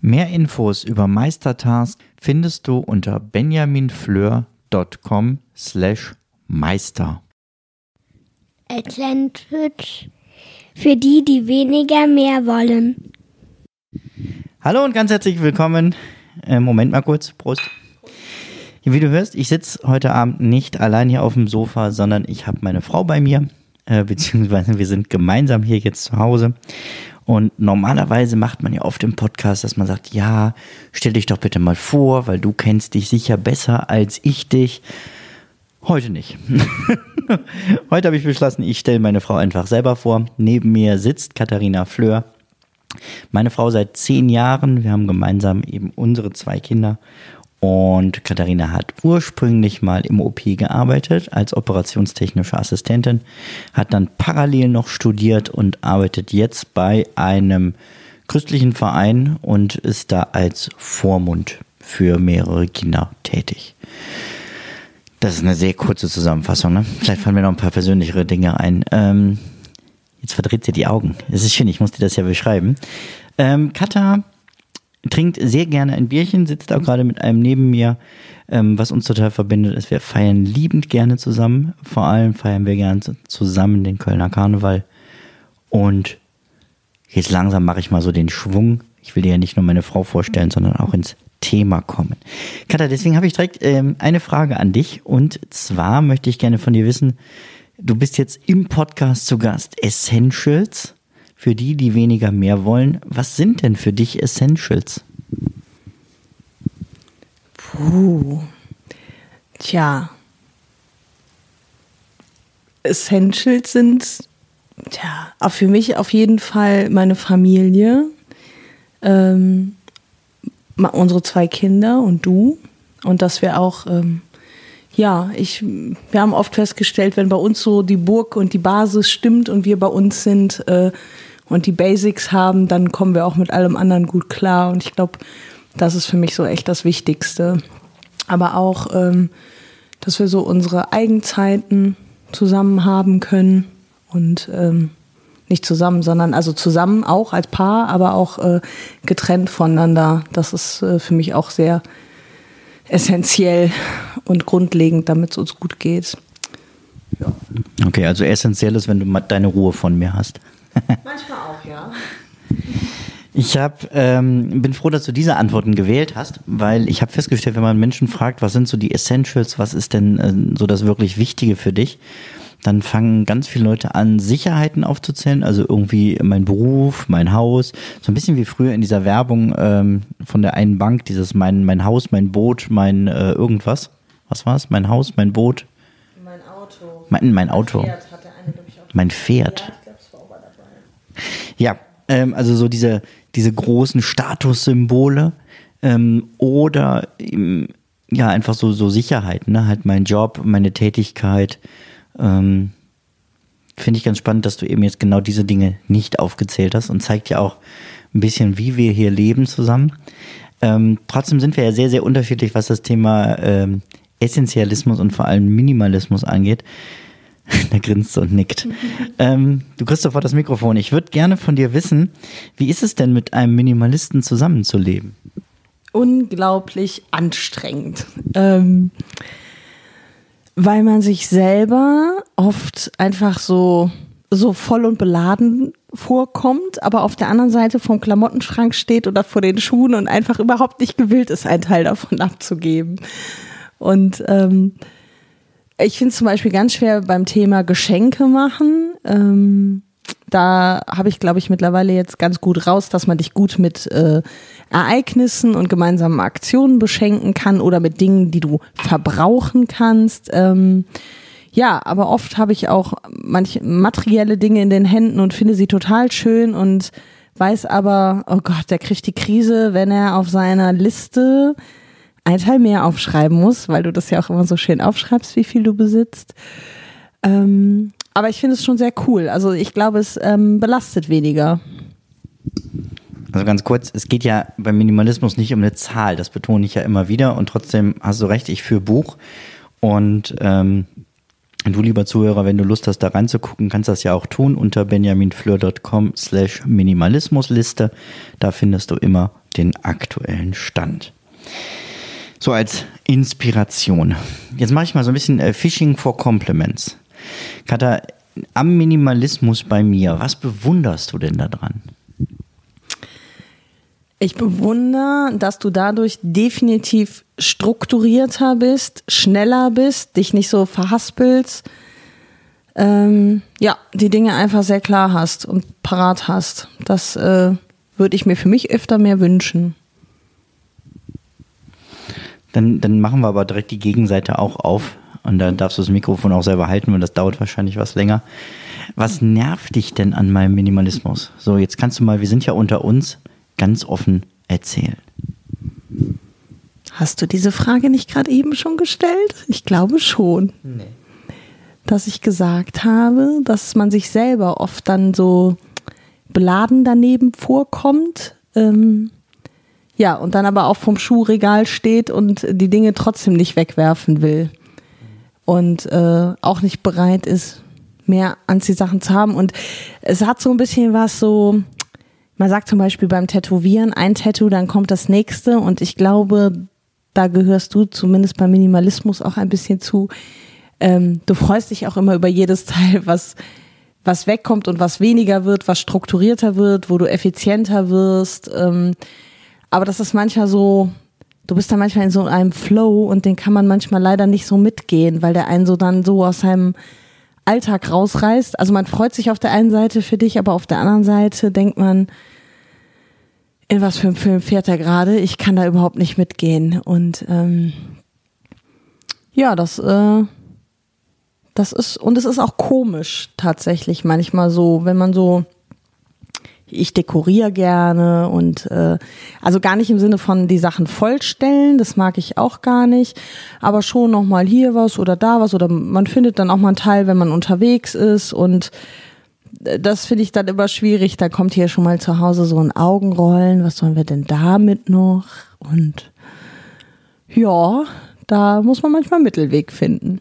Mehr Infos über Meistertask findest du unter benjaminfleur.com slash meister. Advantage für die, die weniger mehr wollen. Hallo und ganz herzlich willkommen. Äh, Moment mal kurz, Prost. Wie du hörst, ich sitze heute Abend nicht allein hier auf dem Sofa, sondern ich habe meine Frau bei mir, äh, beziehungsweise wir sind gemeinsam hier jetzt zu Hause. Und normalerweise macht man ja oft im Podcast, dass man sagt, ja, stell dich doch bitte mal vor, weil du kennst dich sicher besser als ich dich. Heute nicht. Heute habe ich beschlossen, ich stelle meine Frau einfach selber vor. Neben mir sitzt Katharina Fleur. Meine Frau seit zehn Jahren. Wir haben gemeinsam eben unsere zwei Kinder. Und Katharina hat ursprünglich mal im OP gearbeitet als operationstechnische Assistentin, hat dann parallel noch studiert und arbeitet jetzt bei einem christlichen Verein und ist da als Vormund für mehrere Kinder tätig. Das ist eine sehr kurze Zusammenfassung. Ne? Vielleicht fallen mir noch ein paar persönlichere Dinge ein. Ähm, jetzt verdreht sie die Augen. Es ist schön, ich muss dir das ja beschreiben. Ähm, Katha trinkt sehr gerne ein Bierchen, sitzt auch gerade mit einem neben mir, ähm, was uns total verbindet, ist, wir feiern liebend gerne zusammen. Vor allem feiern wir gerne zusammen den Kölner Karneval. Und jetzt langsam mache ich mal so den Schwung. Ich will dir ja nicht nur meine Frau vorstellen, sondern auch ins Thema kommen. Katha, deswegen habe ich direkt ähm, eine Frage an dich. Und zwar möchte ich gerne von dir wissen, du bist jetzt im Podcast zu Gast Essentials für die, die weniger mehr wollen. Was sind denn für dich Essentials? Puh. Tja. Essentials sind, tja, auch für mich auf jeden Fall meine Familie, ähm, unsere zwei Kinder und du. Und dass wir auch, ähm, ja, ich, wir haben oft festgestellt, wenn bei uns so die Burg und die Basis stimmt und wir bei uns sind, äh, und die Basics haben, dann kommen wir auch mit allem anderen gut klar. Und ich glaube, das ist für mich so echt das Wichtigste. Aber auch, ähm, dass wir so unsere Eigenzeiten zusammen haben können und ähm, nicht zusammen, sondern also zusammen auch als Paar, aber auch äh, getrennt voneinander. Das ist äh, für mich auch sehr essentiell und grundlegend, damit es uns gut geht. Ja. Okay, also essentiell ist, wenn du deine Ruhe von mir hast. Manchmal auch, ja. Ich hab, ähm, bin froh, dass du diese Antworten gewählt hast, weil ich habe festgestellt, wenn man Menschen fragt, was sind so die Essentials, was ist denn äh, so das wirklich Wichtige für dich, dann fangen ganz viele Leute an, Sicherheiten aufzuzählen, also irgendwie mein Beruf, mein Haus, so ein bisschen wie früher in dieser Werbung ähm, von der einen Bank, dieses mein, mein Haus, mein Boot, mein äh, irgendwas. Was war es? Mein Haus, mein Boot? Mein Auto. Mein, mein Auto. Mein Pferd, eine, mein Pferd. Ja, ähm, also so diese, diese großen Statussymbole ähm, oder ähm, ja, einfach so, so Sicherheit, ne? Halt mein Job, meine Tätigkeit. Ähm, Finde ich ganz spannend, dass du eben jetzt genau diese Dinge nicht aufgezählt hast und zeigt ja auch ein bisschen, wie wir hier leben zusammen. Ähm, trotzdem sind wir ja sehr, sehr unterschiedlich, was das Thema ähm, Essentialismus und vor allem Minimalismus angeht. da grinst und nickt. Ähm, du kriegst sofort das Mikrofon. Ich würde gerne von dir wissen, wie ist es denn mit einem Minimalisten zusammenzuleben? Unglaublich anstrengend. Ähm, weil man sich selber oft einfach so, so voll und beladen vorkommt, aber auf der anderen Seite vom Klamottenschrank steht oder vor den Schuhen und einfach überhaupt nicht gewillt ist, einen Teil davon abzugeben. Und ähm, ich finde es zum Beispiel ganz schwer beim Thema Geschenke machen. Ähm, da habe ich, glaube ich, mittlerweile jetzt ganz gut raus, dass man dich gut mit äh, Ereignissen und gemeinsamen Aktionen beschenken kann oder mit Dingen, die du verbrauchen kannst. Ähm, ja, aber oft habe ich auch manche materielle Dinge in den Händen und finde sie total schön und weiß aber, oh Gott, der kriegt die Krise, wenn er auf seiner Liste ein Teil mehr aufschreiben muss, weil du das ja auch immer so schön aufschreibst, wie viel du besitzt. Ähm, aber ich finde es schon sehr cool. Also ich glaube, es ähm, belastet weniger. Also ganz kurz, es geht ja beim Minimalismus nicht um eine Zahl, das betone ich ja immer wieder und trotzdem hast du recht, ich führe Buch und ähm, du, lieber Zuhörer, wenn du Lust hast, da reinzugucken, kannst das ja auch tun unter benjaminfleur.com slash Minimalismusliste. Da findest du immer den aktuellen Stand. So als Inspiration. Jetzt mache ich mal so ein bisschen äh, Fishing for Compliments. Katha, am Minimalismus bei mir, was bewunderst du denn daran? Ich bewundere, dass du dadurch definitiv strukturierter bist, schneller bist, dich nicht so verhaspelst. Ähm, ja, die Dinge einfach sehr klar hast und parat hast. Das äh, würde ich mir für mich öfter mehr wünschen. Dann, dann machen wir aber direkt die Gegenseite auch auf. Und dann darfst du das Mikrofon auch selber halten, weil das dauert wahrscheinlich was länger. Was nervt dich denn an meinem Minimalismus? So, jetzt kannst du mal, wir sind ja unter uns, ganz offen erzählen. Hast du diese Frage nicht gerade eben schon gestellt? Ich glaube schon. Nee. Dass ich gesagt habe, dass man sich selber oft dann so beladen daneben vorkommt. Ähm, ja, und dann aber auch vom Schuhregal steht und die Dinge trotzdem nicht wegwerfen will. Und äh, auch nicht bereit ist, mehr Anziehsachen zu haben. Und es hat so ein bisschen was so, man sagt zum Beispiel beim Tätowieren, ein Tattoo, dann kommt das nächste. Und ich glaube, da gehörst du zumindest beim Minimalismus auch ein bisschen zu. Ähm, du freust dich auch immer über jedes Teil, was, was wegkommt und was weniger wird, was strukturierter wird, wo du effizienter wirst. Ähm, aber das ist manchmal so, du bist da manchmal in so einem Flow und den kann man manchmal leider nicht so mitgehen, weil der einen so dann so aus seinem Alltag rausreißt. Also man freut sich auf der einen Seite für dich, aber auf der anderen Seite denkt man, in was für einem Film fährt er gerade? Ich kann da überhaupt nicht mitgehen. Und ähm, ja, das, äh, das ist, und es ist auch komisch tatsächlich manchmal so, wenn man so ich dekoriere gerne und äh, also gar nicht im Sinne von die Sachen vollstellen, das mag ich auch gar nicht, aber schon noch mal hier was oder da was oder man findet dann auch mal einen Teil, wenn man unterwegs ist und äh, das finde ich dann immer schwierig. Da kommt hier schon mal zu Hause so ein Augenrollen. Was sollen wir denn damit noch? Und ja, da muss man manchmal einen Mittelweg finden.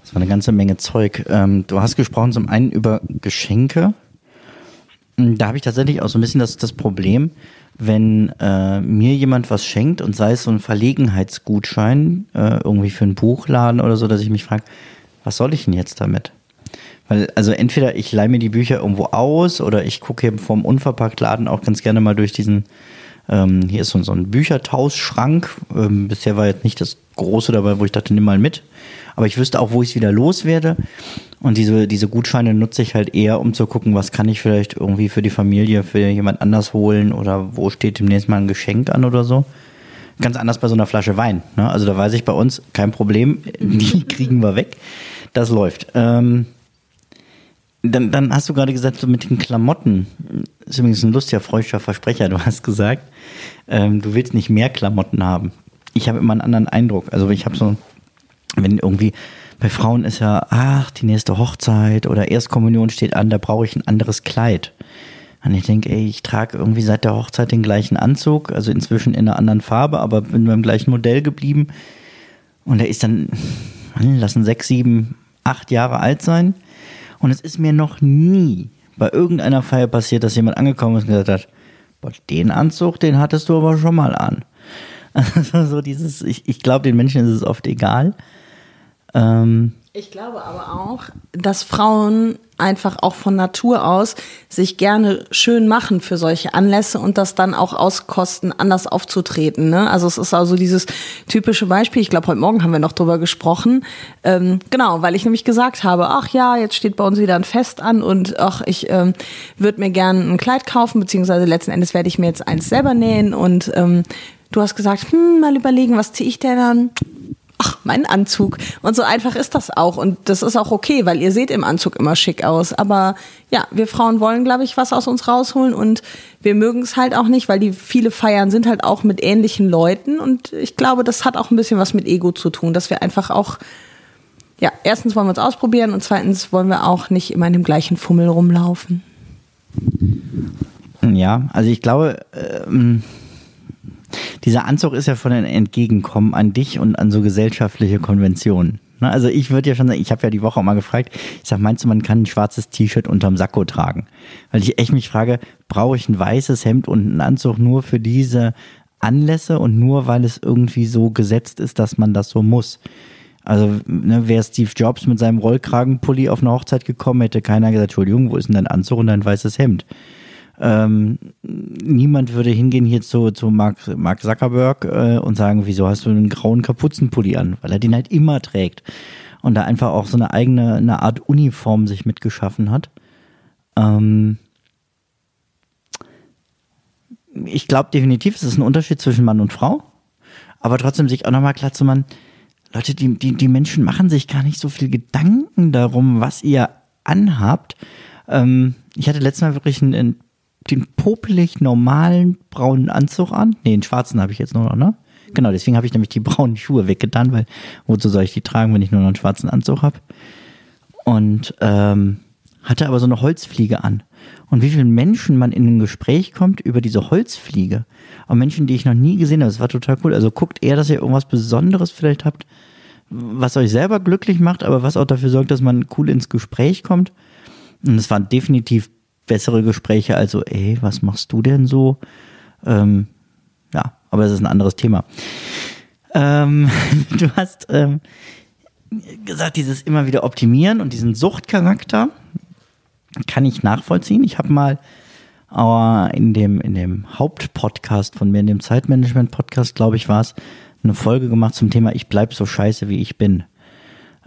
Das war eine ganze Menge Zeug. Ähm, du hast gesprochen zum einen über Geschenke. Da habe ich tatsächlich auch so ein bisschen das, das Problem, wenn äh, mir jemand was schenkt und sei es so ein Verlegenheitsgutschein, äh, irgendwie für einen Buchladen oder so, dass ich mich frage, was soll ich denn jetzt damit? Weil, also entweder ich leihe mir die Bücher irgendwo aus oder ich gucke eben vom Unverpacktladen auch ganz gerne mal durch diesen, ähm, hier ist so, so ein Büchertauschschrank. Ähm, bisher war jetzt nicht das Große dabei, wo ich dachte, nimm mal mit. Aber ich wüsste auch, wo ich es wieder loswerde. Und diese, diese Gutscheine nutze ich halt eher, um zu gucken, was kann ich vielleicht irgendwie für die Familie, für jemand anders holen oder wo steht demnächst mal ein Geschenk an oder so. Ganz anders bei so einer Flasche Wein. Ne? Also da weiß ich bei uns, kein Problem, die kriegen wir weg. Das läuft. Ähm, dann, dann hast du gerade gesagt, so mit den Klamotten. Ist übrigens ein lustiger, freudscher Versprecher. Du hast gesagt, ähm, du willst nicht mehr Klamotten haben. Ich habe immer einen anderen Eindruck. Also ich habe so, wenn irgendwie bei Frauen ist ja, ach, die nächste Hochzeit oder Erstkommunion steht an, da brauche ich ein anderes Kleid. Und ich denke, ey, ich trage irgendwie seit der Hochzeit den gleichen Anzug, also inzwischen in einer anderen Farbe, aber bin beim gleichen Modell geblieben. Und er ist dann, lassen sechs, sieben, acht Jahre alt sein. Und es ist mir noch nie bei irgendeiner Feier passiert, dass jemand angekommen ist und gesagt hat, boah, den Anzug, den hattest du aber schon mal an. Also so dieses, ich, ich glaube, den Menschen ist es oft egal. Ähm, ich glaube aber auch, dass Frauen einfach auch von Natur aus sich gerne schön machen für solche Anlässe und das dann auch auskosten, anders aufzutreten. Ne? Also es ist also dieses typische Beispiel, ich glaube, heute Morgen haben wir noch drüber gesprochen. Ähm, genau, weil ich nämlich gesagt habe, ach ja, jetzt steht bei uns wieder ein Fest an und ach, ich ähm, würde mir gerne ein Kleid kaufen, beziehungsweise letzten Endes werde ich mir jetzt eins selber nähen und ähm, du hast gesagt, hm, mal überlegen, was ziehe ich denn dann? Ach, mein Anzug. Und so einfach ist das auch. Und das ist auch okay, weil ihr seht im Anzug immer schick aus. Aber ja, wir Frauen wollen, glaube ich, was aus uns rausholen und wir mögen es halt auch nicht, weil die viele Feiern sind halt auch mit ähnlichen Leuten. Und ich glaube, das hat auch ein bisschen was mit Ego zu tun, dass wir einfach auch ja, erstens wollen wir uns ausprobieren und zweitens wollen wir auch nicht immer in dem gleichen Fummel rumlaufen. Ja, also ich glaube, ähm, dieser Anzug ist ja von ein Entgegenkommen an dich und an so gesellschaftliche Konventionen. Ne? Also ich würde ja schon sagen, ich habe ja die Woche auch mal gefragt, ich sage, meinst du, man kann ein schwarzes T-Shirt unterm Sakko tragen? Weil ich echt mich frage, brauche ich ein weißes Hemd und einen Anzug nur für diese Anlässe und nur weil es irgendwie so gesetzt ist, dass man das so muss? Also ne, wäre Steve Jobs mit seinem Rollkragenpulli auf eine Hochzeit gekommen, hätte keiner gesagt, Entschuldigung, wo ist denn dein Anzug und dein weißes Hemd? Ähm, niemand würde hingehen hier zu, zu Mark, Mark Zuckerberg äh, und sagen, wieso hast du einen grauen Kapuzenpulli an? Weil er den halt immer trägt. Und da einfach auch so eine eigene, eine Art Uniform sich mitgeschaffen hat. Ähm, ich glaube definitiv, es ist ein Unterschied zwischen Mann und Frau. Aber trotzdem sich auch nochmal klar zu machen, Leute, die, die, die Menschen machen sich gar nicht so viel Gedanken darum, was ihr anhabt. Ähm, ich hatte letztes Mal wirklich einen, einen, den popelig normalen braunen Anzug an. Nee, den schwarzen habe ich jetzt nur noch, ne? Genau, deswegen habe ich nämlich die braunen Schuhe weggetan, weil wozu soll ich die tragen, wenn ich nur noch einen schwarzen Anzug habe? Und ähm, hatte aber so eine Holzfliege an. Und wie vielen Menschen man in ein Gespräch kommt über diese Holzfliege. Und Menschen, die ich noch nie gesehen habe. Das war total cool. Also guckt eher, dass ihr irgendwas Besonderes vielleicht habt, was euch selber glücklich macht, aber was auch dafür sorgt, dass man cool ins Gespräch kommt. Und es waren definitiv bessere Gespräche, also, ey, was machst du denn so? Ähm, ja, aber es ist ein anderes Thema. Ähm, du hast ähm, gesagt, dieses immer wieder optimieren und diesen Suchtcharakter kann ich nachvollziehen. Ich habe mal äh, in dem, in dem Hauptpodcast von mir, in dem Zeitmanagement-Podcast, glaube ich, war es, eine Folge gemacht zum Thema Ich bleib so scheiße, wie ich bin.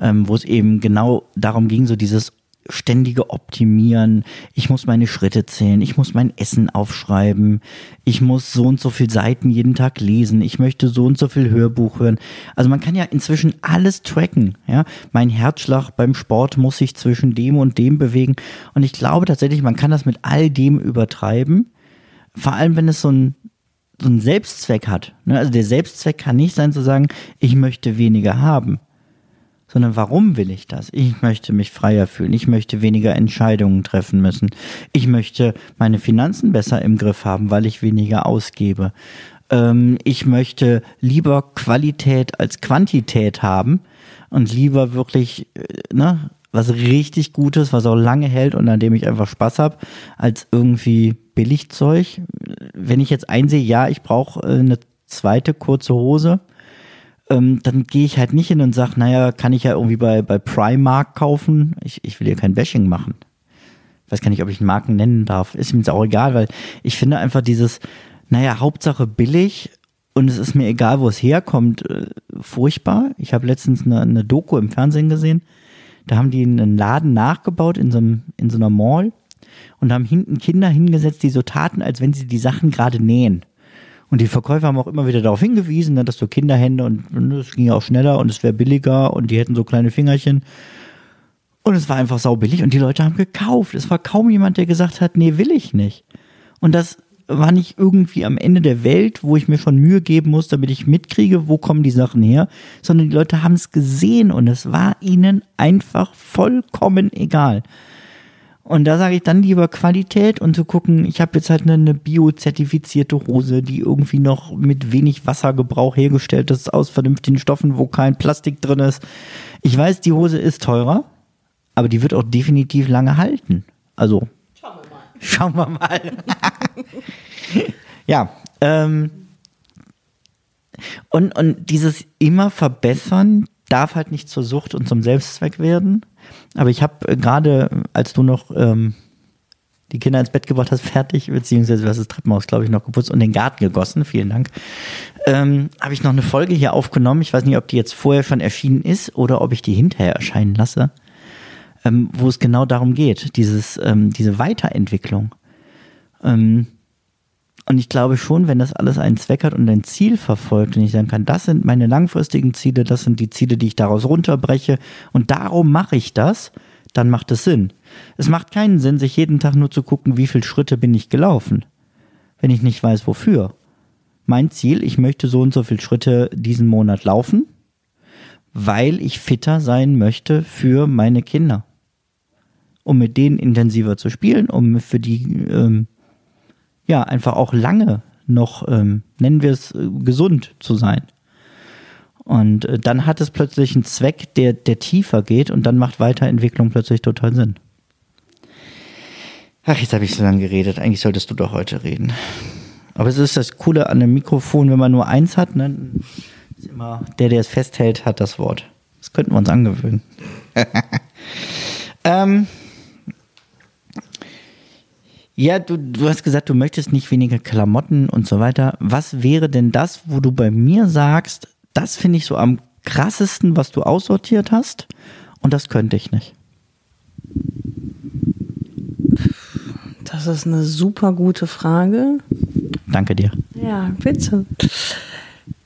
Ähm, wo es eben genau darum ging, so dieses ständige Optimieren. Ich muss meine Schritte zählen. Ich muss mein Essen aufschreiben. Ich muss so und so viel Seiten jeden Tag lesen. Ich möchte so und so viel Hörbuch hören. Also man kann ja inzwischen alles tracken. Ja, mein Herzschlag beim Sport muss sich zwischen dem und dem bewegen. Und ich glaube tatsächlich, man kann das mit all dem übertreiben. Vor allem, wenn es so ein so einen Selbstzweck hat. Ne? Also der Selbstzweck kann nicht sein zu sagen, ich möchte weniger haben sondern warum will ich das? Ich möchte mich freier fühlen, ich möchte weniger Entscheidungen treffen müssen, ich möchte meine Finanzen besser im Griff haben, weil ich weniger ausgebe. Ähm, ich möchte lieber Qualität als Quantität haben und lieber wirklich, äh, ne, was richtig Gutes, was auch lange hält und an dem ich einfach Spaß habe, als irgendwie Billigzeug. Wenn ich jetzt einsehe, ja, ich brauche äh, eine zweite kurze Hose, ähm, dann gehe ich halt nicht hin und sage, naja, kann ich ja irgendwie bei, bei Primark kaufen. Ich, ich will hier kein Bashing machen. Ich weiß gar nicht, ob ich Marken nennen darf. Ist mir jetzt auch egal, weil ich finde einfach dieses, naja, Hauptsache billig und es ist mir egal, wo es herkommt, äh, furchtbar. Ich habe letztens eine, eine Doku im Fernsehen gesehen. Da haben die einen Laden nachgebaut in so, einem, in so einer Mall und haben hinten Kinder hingesetzt, die so taten, als wenn sie die Sachen gerade nähen. Und die Verkäufer haben auch immer wieder darauf hingewiesen, ne, dass so Kinderhände und es ging auch schneller und es wäre billiger und die hätten so kleine Fingerchen. Und es war einfach saubillig und die Leute haben gekauft. Es war kaum jemand, der gesagt hat, nee, will ich nicht. Und das war nicht irgendwie am Ende der Welt, wo ich mir schon Mühe geben muss, damit ich mitkriege, wo kommen die Sachen her, sondern die Leute haben es gesehen und es war ihnen einfach vollkommen egal. Und da sage ich dann lieber Qualität und zu gucken, ich habe jetzt halt eine, eine biozertifizierte Hose, die irgendwie noch mit wenig Wassergebrauch hergestellt ist, aus vernünftigen Stoffen, wo kein Plastik drin ist. Ich weiß, die Hose ist teurer, aber die wird auch definitiv lange halten. Also, schauen wir mal. Schauen wir mal. ja, ähm, und, und dieses immer verbessern darf halt nicht zur Sucht und zum Selbstzweck werden. Aber ich habe äh, gerade, als du noch ähm, die Kinder ins Bett gebracht hast, fertig, beziehungsweise du hast das Treppenhaus, glaube ich, noch geputzt und den Garten gegossen, vielen Dank, ähm, habe ich noch eine Folge hier aufgenommen. Ich weiß nicht, ob die jetzt vorher schon erschienen ist oder ob ich die hinterher erscheinen lasse, ähm, wo es genau darum geht, dieses, ähm, diese Weiterentwicklung. Ähm, Und ich glaube schon, wenn das alles einen Zweck hat und ein Ziel verfolgt und ich sagen kann, das sind meine langfristigen Ziele, das sind die Ziele, die ich daraus runterbreche und darum mache ich das, dann macht es Sinn. Es macht keinen Sinn, sich jeden Tag nur zu gucken, wie viele Schritte bin ich gelaufen, wenn ich nicht weiß, wofür. Mein Ziel, ich möchte so und so viele Schritte diesen Monat laufen, weil ich fitter sein möchte für meine Kinder. Um mit denen intensiver zu spielen, um für die ähm, ja einfach auch lange noch, ähm, nennen wir es, äh, gesund zu sein. Und äh, dann hat es plötzlich einen Zweck, der, der tiefer geht und dann macht Weiterentwicklung plötzlich total Sinn. Ach, jetzt habe ich so lange geredet. Eigentlich solltest du doch heute reden. Aber es ist das Coole an einem Mikrofon, wenn man nur eins hat, ne? Ist immer der, der es festhält, hat das Wort. Das könnten wir uns angewöhnen. ähm, ja, du, du hast gesagt, du möchtest nicht weniger Klamotten und so weiter. Was wäre denn das, wo du bei mir sagst, das finde ich so am krassesten, was du aussortiert hast und das könnte ich nicht? Das ist eine super gute Frage. Danke dir. Ja, bitte.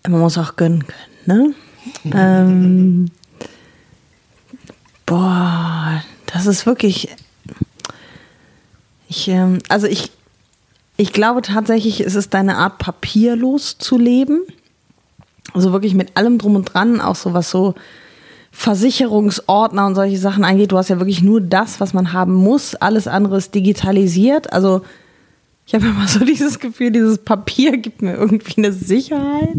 Man muss auch gönnen können, ne? ähm, boah, das ist wirklich ich, ähm, also ich, ich glaube tatsächlich, es ist deine Art, papierlos zu leben. Also wirklich mit allem drum und dran, auch so was so Versicherungsordner und solche Sachen angeht. Du hast ja wirklich nur das, was man haben muss. Alles andere ist digitalisiert. Also ich habe immer so dieses Gefühl, dieses Papier gibt mir irgendwie eine Sicherheit.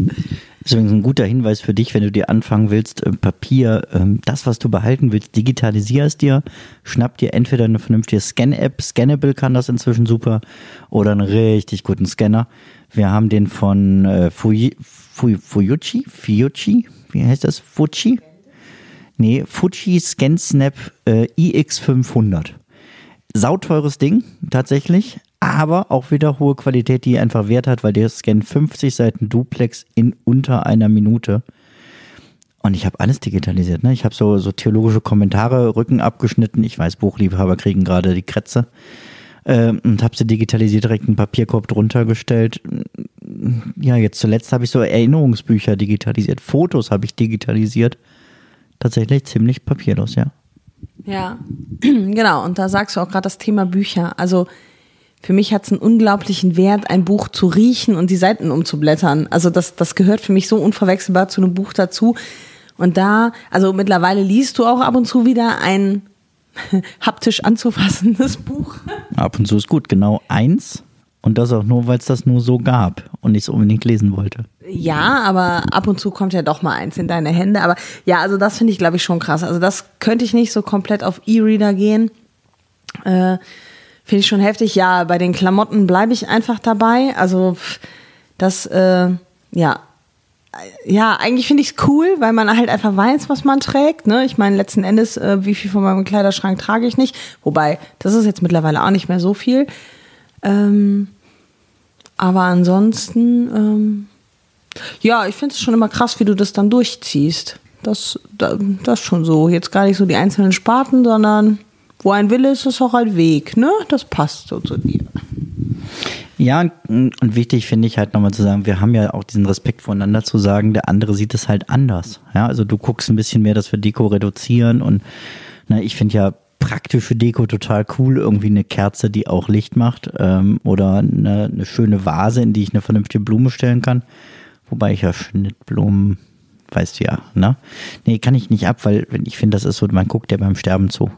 Deswegen ein guter Hinweis für dich, wenn du dir anfangen willst, äh, Papier, ähm, das, was du behalten willst, digitalisier es dir, schnapp dir entweder eine vernünftige Scan-App, Scannable kann das inzwischen super, oder einen richtig guten Scanner. Wir haben den von äh, Fuji, Fuyuchi, Fuyuchi, wie heißt das? Fuji? Nee, Fuji ScanSnap äh, iX500. Sauteures Ding, tatsächlich aber auch wieder hohe Qualität, die einfach Wert hat, weil der scannt 50 Seiten Duplex in unter einer Minute. Und ich habe alles digitalisiert. Ne? Ich habe so, so theologische Kommentare, Rücken abgeschnitten. Ich weiß, Buchliebhaber kriegen gerade die Krätze. Äh, und habe sie digitalisiert, direkt einen Papierkorb drunter gestellt. Ja, jetzt zuletzt habe ich so Erinnerungsbücher digitalisiert. Fotos habe ich digitalisiert. Tatsächlich ziemlich papierlos, ja. Ja, genau. Und da sagst du auch gerade das Thema Bücher. Also für mich hat es einen unglaublichen Wert, ein Buch zu riechen und die Seiten umzublättern. Also das, das gehört für mich so unverwechselbar zu einem Buch dazu. Und da, also mittlerweile liest du auch ab und zu wieder ein haptisch anzufassendes Buch. Ab und zu ist gut, genau eins. Und das auch nur, weil es das nur so gab und ich es unbedingt lesen wollte. Ja, aber ab und zu kommt ja doch mal eins in deine Hände. Aber ja, also das finde ich, glaube ich, schon krass. Also das könnte ich nicht so komplett auf E-Reader gehen. Äh, Finde ich schon heftig. Ja, bei den Klamotten bleibe ich einfach dabei. Also das, äh, ja, ja, eigentlich finde ich es cool, weil man halt einfach weiß, was man trägt. Ne? Ich meine, letzten Endes, äh, wie viel von meinem Kleiderschrank trage ich nicht. Wobei, das ist jetzt mittlerweile auch nicht mehr so viel. Ähm, aber ansonsten, ähm, ja, ich finde es schon immer krass, wie du das dann durchziehst. Das, das, schon so. Jetzt gar nicht so die einzelnen Sparten, sondern wo ein Wille ist, ist auch ein Weg, ne? Das passt so zu dir. Ja, und, wichtig finde ich halt nochmal zu sagen, wir haben ja auch diesen Respekt voneinander zu sagen, der andere sieht es halt anders. Ja, also du guckst ein bisschen mehr, dass wir Deko reduzieren und na, ich finde ja praktische Deko total cool, irgendwie eine Kerze, die auch Licht macht ähm, oder eine, eine schöne Vase, in die ich eine vernünftige Blume stellen kann. Wobei ich ja Schnittblumen weißt du ja, ne? Nee, kann ich nicht ab, weil ich finde, das ist so, man guckt ja beim Sterben zu.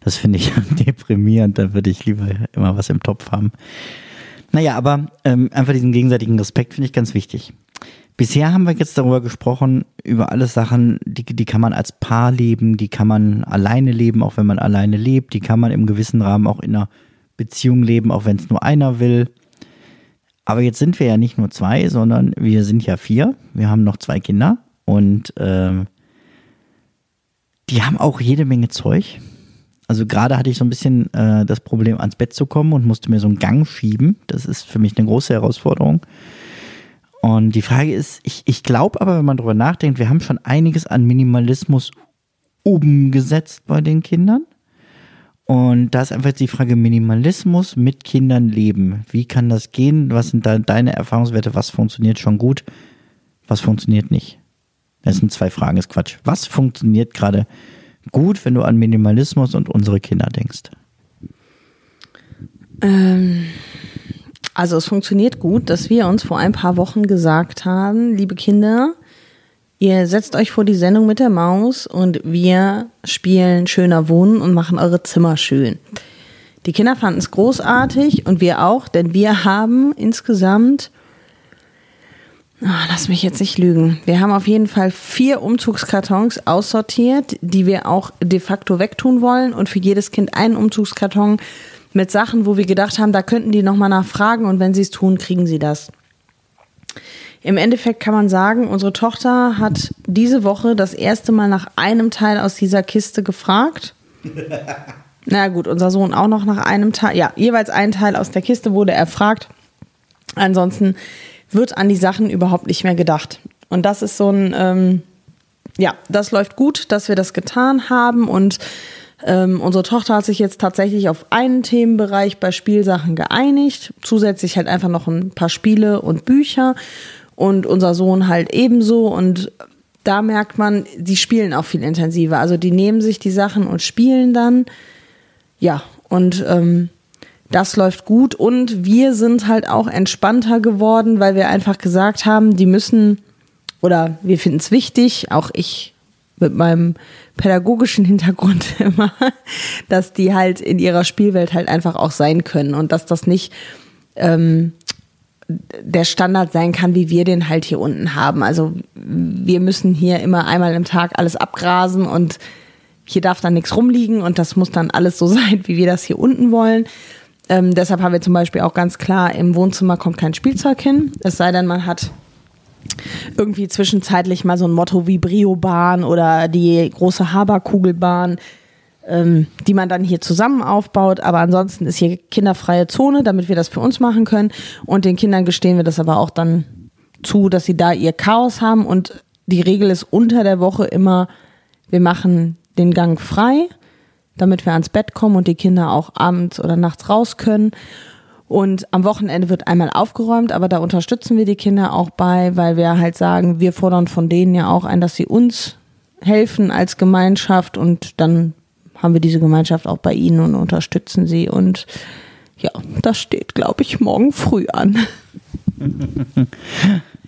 Das finde ich deprimierend, da würde ich lieber immer was im Topf haben. Naja, aber ähm, einfach diesen gegenseitigen Respekt finde ich ganz wichtig. Bisher haben wir jetzt darüber gesprochen, über alle Sachen, die, die kann man als Paar leben, die kann man alleine leben, auch wenn man alleine lebt, die kann man im gewissen Rahmen auch in einer Beziehung leben, auch wenn es nur einer will. Aber jetzt sind wir ja nicht nur zwei, sondern wir sind ja vier. Wir haben noch zwei Kinder und ähm, die haben auch jede Menge Zeug. Also gerade hatte ich so ein bisschen äh, das Problem, ans Bett zu kommen und musste mir so einen Gang schieben. Das ist für mich eine große Herausforderung. Und die Frage ist, ich, ich glaube aber, wenn man darüber nachdenkt, wir haben schon einiges an Minimalismus umgesetzt bei den Kindern. Und da ist einfach die Frage Minimalismus mit Kindern leben. Wie kann das gehen? Was sind da deine Erfahrungswerte? Was funktioniert schon gut? Was funktioniert nicht? Das sind zwei Fragen, ist Quatsch. Was funktioniert gerade gut, wenn du an Minimalismus und unsere Kinder denkst? Ähm, also es funktioniert gut, dass wir uns vor ein paar Wochen gesagt haben, liebe Kinder, ihr setzt euch vor die Sendung mit der Maus und wir spielen schöner Wohnen und machen eure Zimmer schön. Die Kinder fanden es großartig und wir auch, denn wir haben insgesamt, oh, lass mich jetzt nicht lügen, wir haben auf jeden Fall vier Umzugskartons aussortiert, die wir auch de facto wegtun wollen und für jedes Kind einen Umzugskarton mit Sachen, wo wir gedacht haben, da könnten die nochmal nachfragen und wenn sie es tun, kriegen sie das. Im Endeffekt kann man sagen, unsere Tochter hat diese Woche das erste Mal nach einem Teil aus dieser Kiste gefragt. Na gut, unser Sohn auch noch nach einem Teil. Ja, jeweils ein Teil aus der Kiste wurde erfragt. Ansonsten wird an die Sachen überhaupt nicht mehr gedacht. Und das ist so ein, ähm, ja, das läuft gut, dass wir das getan haben und ähm, unsere Tochter hat sich jetzt tatsächlich auf einen Themenbereich bei Spielsachen geeinigt. Zusätzlich halt einfach noch ein paar Spiele und Bücher. Und unser Sohn halt ebenso. Und da merkt man, die spielen auch viel intensiver. Also die nehmen sich die Sachen und spielen dann. Ja, und ähm, das läuft gut. Und wir sind halt auch entspannter geworden, weil wir einfach gesagt haben, die müssen, oder wir finden es wichtig, auch ich mit meinem pädagogischen Hintergrund immer, dass die halt in ihrer Spielwelt halt einfach auch sein können und dass das nicht ähm, der Standard sein kann, wie wir den halt hier unten haben. Also wir müssen hier immer einmal im Tag alles abgrasen und hier darf dann nichts rumliegen und das muss dann alles so sein, wie wir das hier unten wollen. Ähm, deshalb haben wir zum Beispiel auch ganz klar, im Wohnzimmer kommt kein Spielzeug hin, es sei denn, man hat irgendwie zwischenzeitlich mal so ein Motto wie Brio-Bahn oder die große Haberkugelbahn, ähm, die man dann hier zusammen aufbaut. Aber ansonsten ist hier kinderfreie Zone, damit wir das für uns machen können. Und den Kindern gestehen wir das aber auch dann zu, dass sie da ihr Chaos haben. Und die Regel ist unter der Woche immer, wir machen den Gang frei, damit wir ans Bett kommen und die Kinder auch abends oder nachts raus können. Und am Wochenende wird einmal aufgeräumt, aber da unterstützen wir die Kinder auch bei, weil wir halt sagen, wir fordern von denen ja auch ein, dass sie uns helfen als Gemeinschaft und dann haben wir diese Gemeinschaft auch bei ihnen und unterstützen sie. Und ja, das steht, glaube ich, morgen früh an.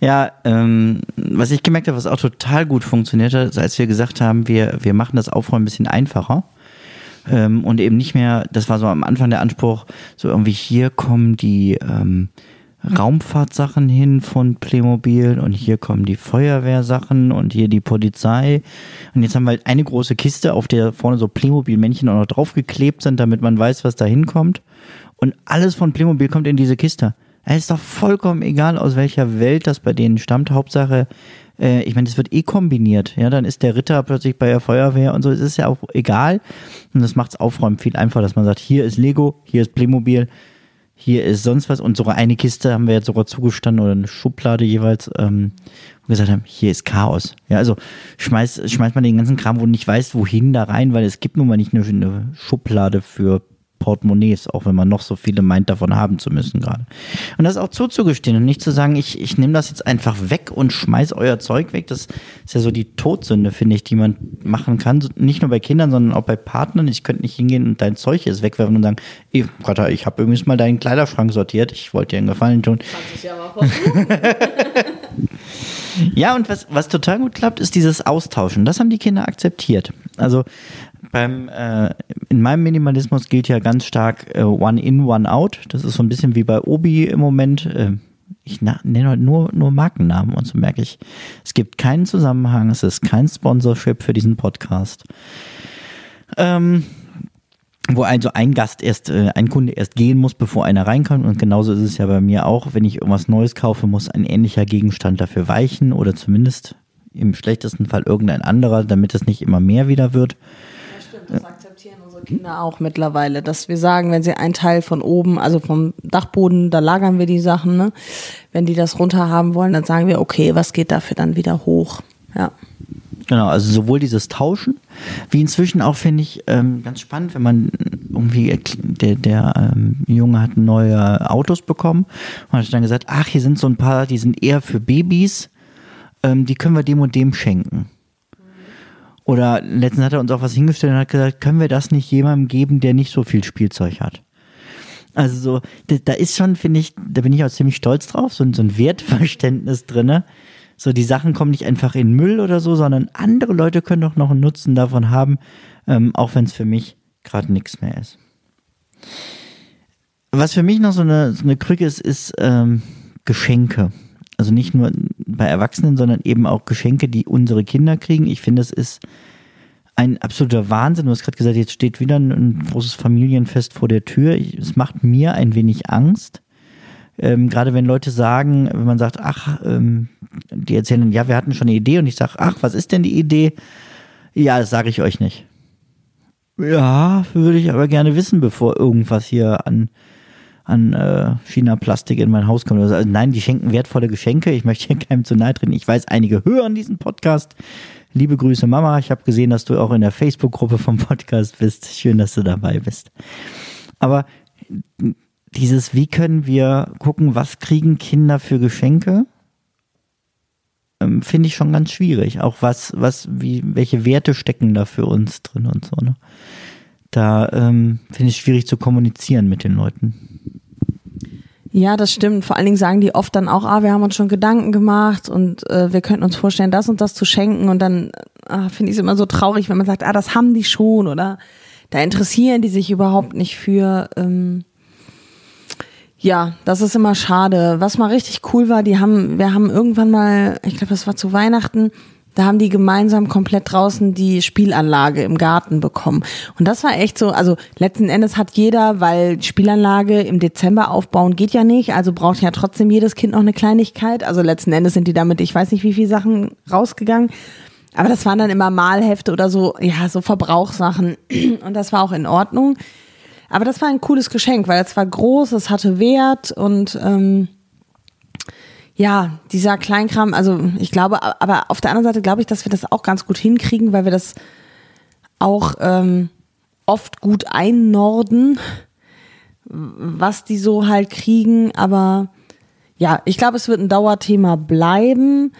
Ja, ähm, was ich gemerkt habe, was auch total gut funktioniert hat, ist, als wir gesagt haben, wir, wir machen das Aufräumen ein bisschen einfacher ähm, und eben nicht mehr, das war so am Anfang der Anspruch, so irgendwie hier kommen die ähm, Raumfahrtsachen hin von Playmobil und hier kommen die Feuerwehrsachen und hier die Polizei. Und jetzt haben wir halt eine große Kiste, auf der vorne so Playmobil-Männchen auch noch draufgeklebt sind, damit man weiß, was da hinkommt. Und alles von Playmobil kommt in diese Kiste. Es ist doch vollkommen egal, aus welcher Welt das bei denen stammt. Hauptsache, äh, ich meine, das wird eh kombiniert. Ja, dann ist der Ritter plötzlich bei der Feuerwehr und so. Es ist ja auch egal. Und das macht es Aufräumen viel einfacher, dass man sagt, hier ist Lego, hier ist Playmobil, hier ist sonst was. Und sogar eine Kiste haben wir jetzt sogar zugestanden oder eine Schublade jeweils. Ähm, gesagt haben, hier ist Chaos. Ja, also schmeißt, schmeißt man den ganzen Kram, wo du nicht weißt, wohin da rein, weil es gibt nun mal nicht eine, eine Schublade für Portemonnaies, auch wenn man noch so viele meint, davon haben zu müssen gerade. Und das auch zuzugestehen und nicht zu sagen, ich, ich nehme das jetzt einfach weg und schmeiß euer Zeug weg. Das ist ja so die Todsünde, finde ich, die man machen kann. Nicht nur bei Kindern, sondern auch bei Partnern. Ich könnte nicht hingehen und dein Zeug jetzt wegwerfen und sagen, ey, Gott, ich habe übrigens mal deinen Kleiderschrank sortiert. Ich wollte dir einen Gefallen tun. Ja, und was, was total gut klappt, ist dieses Austauschen. Das haben die Kinder akzeptiert. Also beim, äh, in meinem Minimalismus gilt ja ganz stark äh, One in, One out. Das ist so ein bisschen wie bei Obi im Moment. Äh, ich nenne heute nur, nur Markennamen und so merke ich, es gibt keinen Zusammenhang, es ist kein Sponsorship für diesen Podcast. Ähm, wo also ein Gast erst, äh, ein Kunde erst gehen muss, bevor einer reinkommt. Und genauso ist es ja bei mir auch. Wenn ich irgendwas Neues kaufe, muss ein ähnlicher Gegenstand dafür weichen oder zumindest im schlechtesten Fall irgendein anderer, damit es nicht immer mehr wieder wird. Das akzeptieren unsere Kinder auch mittlerweile, dass wir sagen, wenn sie einen Teil von oben, also vom Dachboden, da lagern wir die Sachen, ne? Wenn die das runter haben wollen, dann sagen wir, okay, was geht dafür dann wieder hoch? Ja. Genau, also sowohl dieses Tauschen, wie inzwischen auch finde ich ähm, ganz spannend, wenn man irgendwie, der, der ähm, Junge hat neue Autos bekommen und hat dann gesagt, ach, hier sind so ein paar, die sind eher für Babys, ähm, die können wir dem und dem schenken. Oder letztens hat er uns auch was hingestellt und hat gesagt, können wir das nicht jemandem geben, der nicht so viel Spielzeug hat? Also so, da, ist schon, finde ich, da bin ich auch ziemlich stolz drauf, so, so ein Wertverständnis drinne. So, die Sachen kommen nicht einfach in Müll oder so, sondern andere Leute können doch noch einen Nutzen davon haben, ähm, auch wenn es für mich gerade nichts mehr ist. Was für mich noch so eine, so eine Krücke ist, ist ähm, Geschenke. Also nicht nur bei Erwachsenen, sondern eben auch Geschenke, die unsere Kinder kriegen. Ich finde, es ist ein absoluter Wahnsinn. Du hast gerade gesagt, jetzt steht wieder ein, ein großes Familienfest vor der Tür. Ich, es macht mir ein wenig Angst. Ähm, gerade wenn Leute sagen, wenn man sagt, ach, ähm, die erzählen, ja, wir hatten schon eine Idee und ich sage, ach, was ist denn die Idee? Ja, das sage ich euch nicht. Ja, würde ich aber gerne wissen, bevor irgendwas hier an, an äh, China-Plastik in mein Haus kommt. Also, nein, die schenken wertvolle Geschenke. Ich möchte hier keinem zu nahe treten. Ich weiß, einige hören diesen Podcast. Liebe Grüße, Mama. Ich habe gesehen, dass du auch in der Facebook-Gruppe vom Podcast bist. Schön, dass du dabei bist. Aber dieses, wie können wir gucken, was kriegen Kinder für Geschenke, ähm, finde ich schon ganz schwierig. Auch was, was, wie, welche Werte stecken da für uns drin und so. Ne? Da ähm, finde ich es schwierig zu kommunizieren mit den Leuten. Ja, das stimmt. Vor allen Dingen sagen die oft dann auch, ah, wir haben uns schon Gedanken gemacht und äh, wir könnten uns vorstellen, das und das zu schenken. Und dann ah, finde ich es immer so traurig, wenn man sagt, ah, das haben die schon oder da interessieren die sich überhaupt nicht für. Ähm, ja, das ist immer schade. Was mal richtig cool war, die haben, wir haben irgendwann mal, ich glaube, das war zu Weihnachten, da haben die gemeinsam komplett draußen die Spielanlage im Garten bekommen. Und das war echt so, also letzten Endes hat jeder, weil Spielanlage im Dezember aufbauen geht ja nicht, also braucht ja trotzdem jedes Kind noch eine Kleinigkeit. Also letzten Endes sind die damit, ich weiß nicht wie viele Sachen rausgegangen. Aber das waren dann immer Malhefte oder so, ja, so Verbrauchssachen. Und das war auch in Ordnung. Aber das war ein cooles Geschenk, weil es war groß, es hatte Wert und ähm, ja, dieser Kleinkram, also ich glaube, aber auf der anderen Seite glaube ich, dass wir das auch ganz gut hinkriegen, weil wir das auch ähm, oft gut einnorden, was die so halt kriegen. Aber ja, ich glaube, es wird ein Dauerthema bleiben.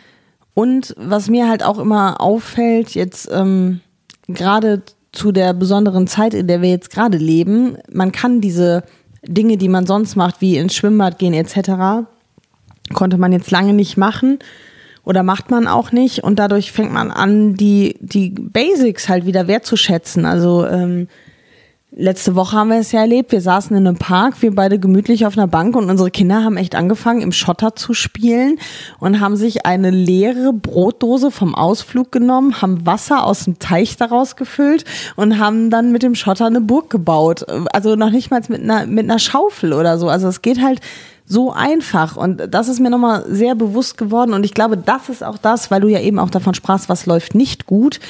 Und was mir halt auch immer auffällt, jetzt ähm, gerade zu der besonderen Zeit, in der wir jetzt gerade leben, man kann diese Dinge, die man sonst macht, wie ins Schwimmbad gehen etc., Konnte man jetzt lange nicht machen oder macht man auch nicht und dadurch fängt man an, die, die Basics halt wieder wertzuschätzen. Also ähm, letzte Woche haben wir es ja erlebt, wir saßen in einem Park, wir beide gemütlich auf einer Bank und unsere Kinder haben echt angefangen, im Schotter zu spielen und haben sich eine leere Brotdose vom Ausflug genommen, haben Wasser aus dem Teich daraus gefüllt und haben dann mit dem Schotter eine Burg gebaut. Also noch nicht mal mit einer, mit einer Schaufel oder so. Also es geht halt so einfach. Und das ist mir nochmal sehr bewusst geworden. Und ich glaube, das ist auch das, weil du ja eben auch davon sprachst, was läuft nicht gut.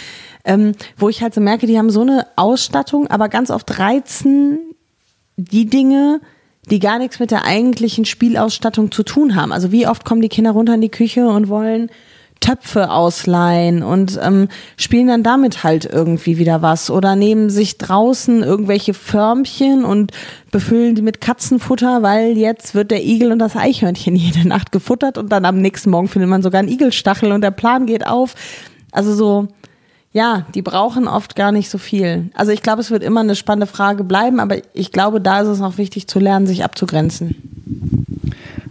Ähm, wo ich halt so merke, die haben so eine Ausstattung, aber ganz oft reizen die Dinge, die gar nichts mit der eigentlichen Spielausstattung zu tun haben. Also wie oft kommen die Kinder runter in die Küche und wollen Töpfe ausleihen und ähm, spielen dann damit halt irgendwie wieder was oder nehmen sich draußen irgendwelche Förmchen und befüllen die mit Katzenfutter, weil jetzt wird der Igel und das Eichhörnchen jede Nacht gefuttert und dann am nächsten Morgen findet man sogar einen Igelstachel und der Plan geht auf. Also so, ja, die brauchen oft gar nicht so viel. Also ich glaube, es wird immer eine spannende Frage bleiben, aber ich glaube, da ist es auch wichtig zu lernen, sich abzugrenzen.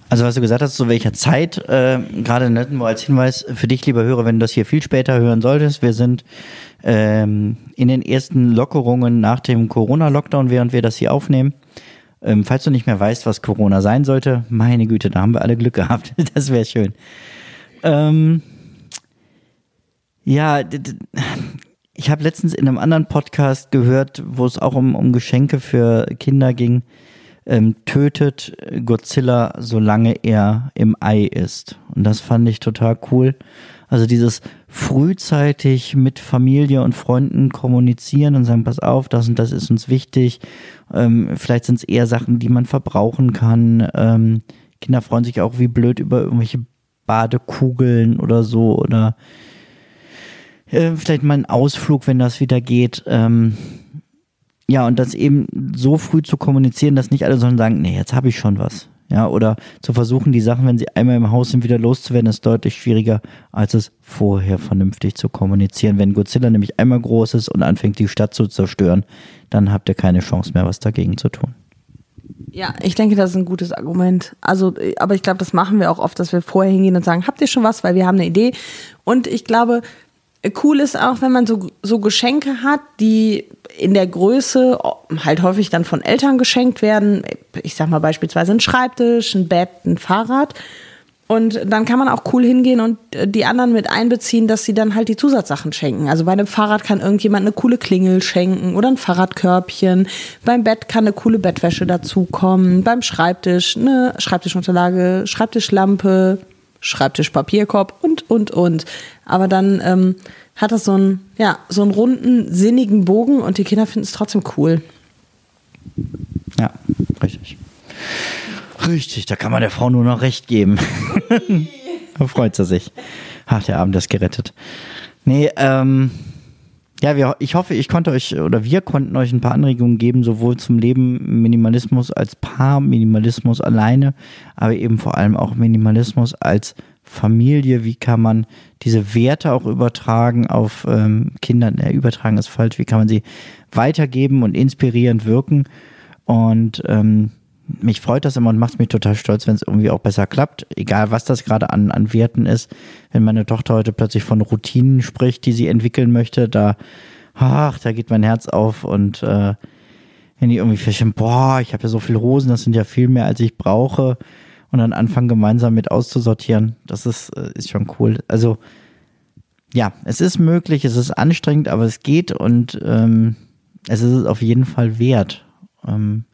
Also was du gesagt hast, zu welcher Zeit, äh, gerade nur als Hinweis für dich, lieber Hörer, wenn du das hier viel später hören solltest, wir sind ähm, in den ersten Lockerungen nach dem Corona-Lockdown, während wir das hier aufnehmen. Ähm, falls du nicht mehr weißt, was Corona sein sollte, meine Güte, da haben wir alle Glück gehabt. das wäre schön. Ähm, ja, ich habe letztens in einem anderen Podcast gehört, wo es auch um, um Geschenke für Kinder ging ähm, tötet Godzilla, solange er im Ei ist. Und das fand ich total cool. Also dieses frühzeitig mit Familie und Freunden kommunizieren und sagen, pass auf, das und das ist uns wichtig. Ähm, vielleicht sind es eher Sachen, die man verbrauchen kann. Ähm, Kinder freuen sich auch wie blöd über irgendwelche Badekugeln oder so oder äh, vielleicht mal einen Ausflug, wenn das wieder geht. Ähm, ja, und das eben so früh zu kommunizieren, dass nicht alle sollen sagen, nee, jetzt habe ich schon was. Ja, oder zu versuchen, die Sachen, wenn sie einmal im Haus sind, wieder loszuwerden, ist deutlich schwieriger, als es vorher vernünftig zu kommunizieren. Wenn Godzilla nämlich einmal groß ist und anfängt, die Stadt zu zerstören, dann habt ihr keine Chance mehr, was dagegen zu tun. Ja, ich denke, das ist ein gutes Argument. Also, aber ich glaube, das machen wir auch oft, dass wir vorher hingehen und sagen, habt ihr schon was, weil wir haben eine Idee. Und ich glaube, cool ist auch, wenn man so, so Geschenke hat, die in der Größe halt häufig dann von Eltern geschenkt werden. Ich sag mal beispielsweise ein Schreibtisch, ein Bett, ein Fahrrad. Und dann kann man auch cool hingehen und äh, die anderen mit einbeziehen, dass sie dann halt die Zusatzsachen schenken. Also bei einem Fahrrad kann irgendjemand eine coole Klingel schenken oder ein Fahrradkörbchen. Beim Bett kann eine coole Bettwäsche dazukommen. Beim Schreibtisch eine Schreibtischunterlage, Schreibtischlampe, Schreibtischpapierkorb und, und, und. Aber dann ähm, hat das so einen, ja, so einen runden, sinnigen Bogen und die Kinder finden es trotzdem cool. Ja, richtig. Richtig, da kann man der Frau nur noch recht geben. da freut sie sich. Ach, der Abend ist gerettet. Nee, ähm, ja, wir, ich hoffe, ich konnte euch oder wir konnten euch ein paar Anregungen geben, sowohl zum Leben Minimalismus als Paar, Minimalismus alleine, aber eben vor allem auch Minimalismus als Familie. Wie kann man diese Werte auch übertragen auf ähm, Kinder? Ne, übertragen ist falsch. Wie kann man sie weitergeben und inspirierend wirken? Und ähm, mich freut das immer und macht mich total stolz, wenn es irgendwie auch besser klappt. Egal, was das gerade an, an Werten ist. Wenn meine Tochter heute plötzlich von Routinen spricht, die sie entwickeln möchte, da, ach, da geht mein Herz auf und äh, wenn die irgendwie feststellen, boah, ich habe ja so viele Hosen, das sind ja viel mehr, als ich brauche. Und dann anfangen gemeinsam mit auszusortieren. Das ist, äh, ist schon cool. Also, ja, es ist möglich, es ist anstrengend, aber es geht und ähm, es ist auf jeden Fall wert. Ähm,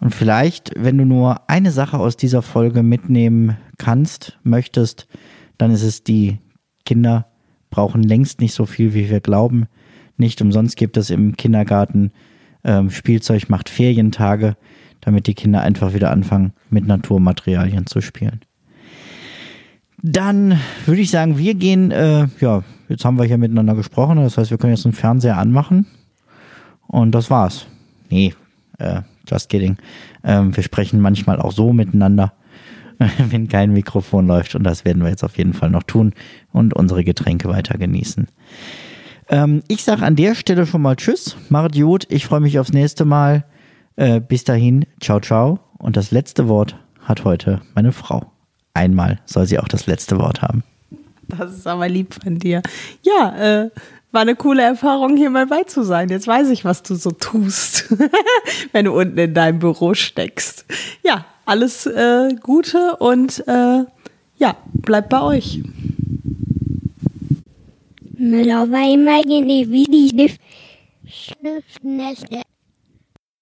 und vielleicht, wenn du nur eine Sache aus dieser Folge mitnehmen kannst, möchtest, dann ist es die, Kinder brauchen längst nicht so viel, wie wir glauben. Nicht umsonst gibt es im Kindergarten ähm, Spielzeug, macht Ferientage, damit die Kinder einfach wieder anfangen, mit Naturmaterialien zu spielen. Dann würde ich sagen, wir gehen, äh, ja, jetzt haben wir hier miteinander gesprochen, das heißt, wir können jetzt einen Fernseher anmachen und das war's. Nee, äh, Just kidding. Ähm, wir sprechen manchmal auch so miteinander, wenn kein Mikrofon läuft. Und das werden wir jetzt auf jeden Fall noch tun und unsere Getränke weiter genießen. Ähm, ich sage an der Stelle schon mal Tschüss. Macht gut. Ich freue mich aufs nächste Mal. Äh, bis dahin. Ciao, ciao. Und das letzte Wort hat heute meine Frau. Einmal soll sie auch das letzte Wort haben. Das ist aber lieb von dir. Ja, äh, war eine coole Erfahrung, hier mal bei zu sein. Jetzt weiß ich, was du so tust, wenn du unten in deinem Büro steckst. Ja, alles äh, Gute und äh, ja, bleib bei euch. Müller war immer wie die Schnüffnächte.